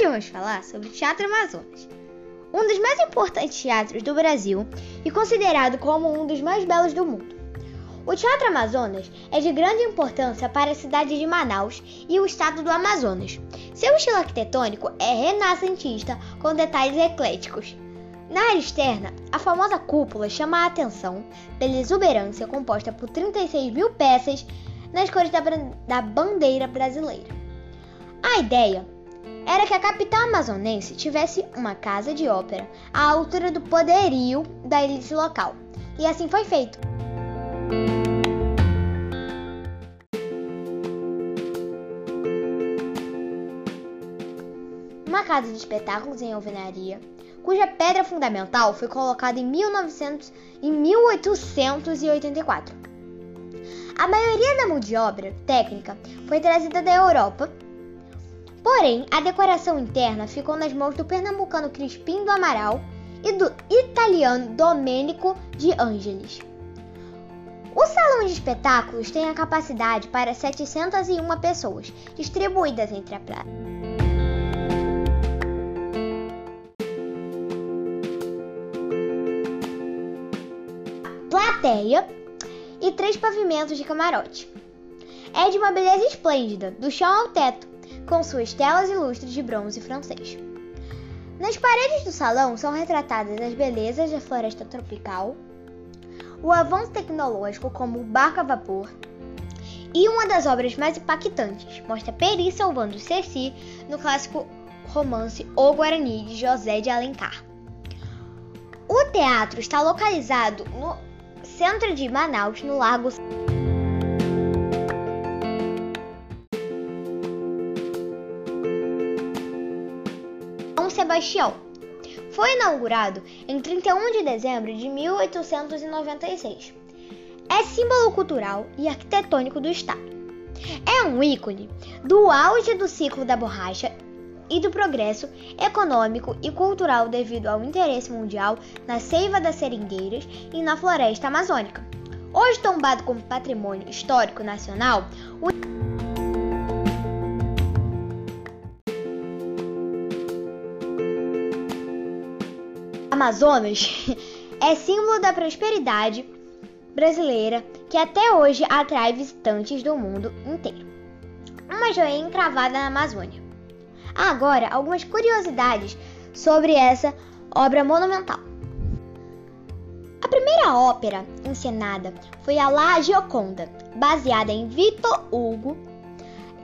Hoje vamos falar sobre o Teatro Amazonas, um dos mais importantes teatros do Brasil e considerado como um dos mais belos do mundo. O Teatro Amazonas é de grande importância para a cidade de Manaus e o estado do Amazonas. Seu estilo arquitetônico é renascentista, com detalhes ecléticos. Na área externa, a famosa cúpula chama a atenção pela exuberância composta por 36 mil peças nas cores da, da bandeira brasileira. A ideia era que a capital amazonense tivesse uma casa de ópera à altura do poderio da elite local, e assim foi feito. Uma casa de espetáculos em alvenaria, cuja pedra fundamental foi colocada em, 1900, em 1884. A maioria da mão de obra técnica foi trazida da Europa, porém a decoração interna ficou nas mãos do pernambucano Crispim do Amaral e do italiano Domenico de Angelis. O salão de espetáculos tem a capacidade para 701 pessoas, distribuídas entre a praia. plateia e três pavimentos de camarote. É de uma beleza esplêndida, do chão ao teto, com suas telas ilustres de bronze francês. Nas paredes do salão são retratadas as belezas da floresta tropical, o avanço tecnológico como o barco a vapor e uma das obras mais impactantes mostra Peri salvando Ceci no clássico romance O Guarani de José de Alencar. O teatro está localizado no centro de Manaus, no Largo Sebastião. Foi inaugurado em 31 de dezembro de 1896. É símbolo cultural e arquitetônico do estado. É um ícone do auge do ciclo da borracha e do progresso econômico e cultural devido ao interesse mundial na seiva das seringueiras e na floresta amazônica. Hoje tombado como patrimônio histórico nacional, o Amazonas é símbolo da prosperidade brasileira que até hoje atrai visitantes do mundo inteiro. Uma joia encravada na Amazônia. Agora, algumas curiosidades sobre essa obra monumental. A primeira ópera encenada foi a La Gioconda, baseada em Victor Hugo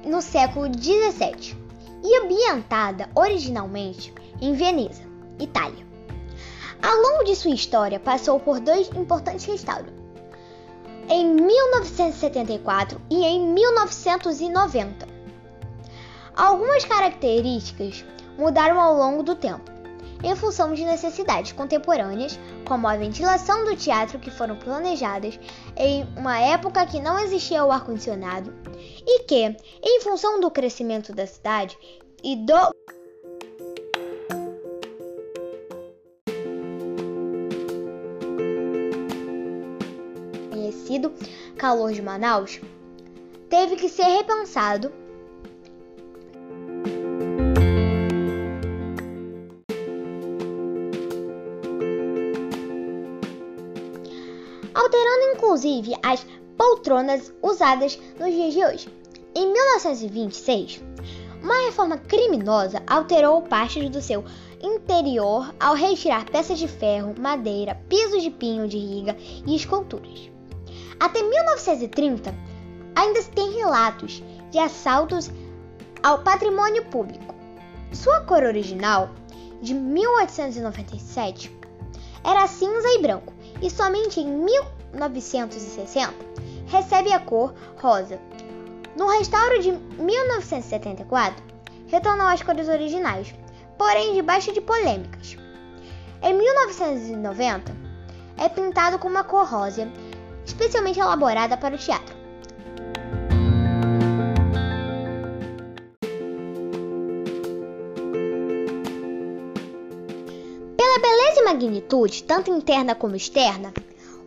no século XVII e ambientada originalmente em Veneza, Itália. Ao longo de sua história, passou por dois importantes restauros. Em 1974 e em 1990. Algumas características mudaram ao longo do tempo, em função de necessidades contemporâneas, como a ventilação do teatro que foram planejadas em uma época que não existia o ar-condicionado e que, em função do crescimento da cidade e do conhecido calor de Manaus, teve que ser repensado alterando inclusive as poltronas usadas nos dias de hoje. Em 1926, uma reforma criminosa alterou partes do seu interior ao retirar peças de ferro, madeira, pisos de pinho de riga e esculturas. Até 1930, ainda se tem relatos de assaltos ao patrimônio público. Sua cor original, de 1897, era cinza e branco, e somente em 1960 recebe a cor rosa. No restauro de 1974, retornou às cores originais, porém debaixo de polêmicas. Em 1990, é pintado com uma cor rosa, especialmente elaborada para o teatro. Pela beleza e magnitude, tanto interna como externa,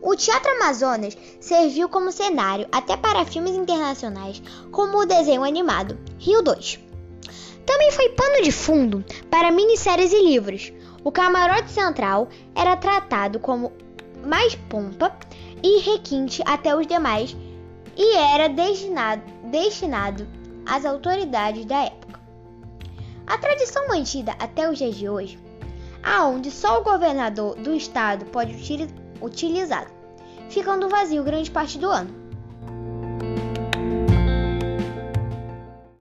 o Teatro Amazonas serviu como cenário até para filmes internacionais, como o desenho animado Rio 2. Também foi pano de fundo para minisséries e livros. O camarote central era tratado como mais pompa e requinte até os demais e era destinado, destinado às autoridades da época. A tradição mantida até os dias de hoje, aonde só o governador do estado pode utilizá-lo, ficando vazio grande parte do ano.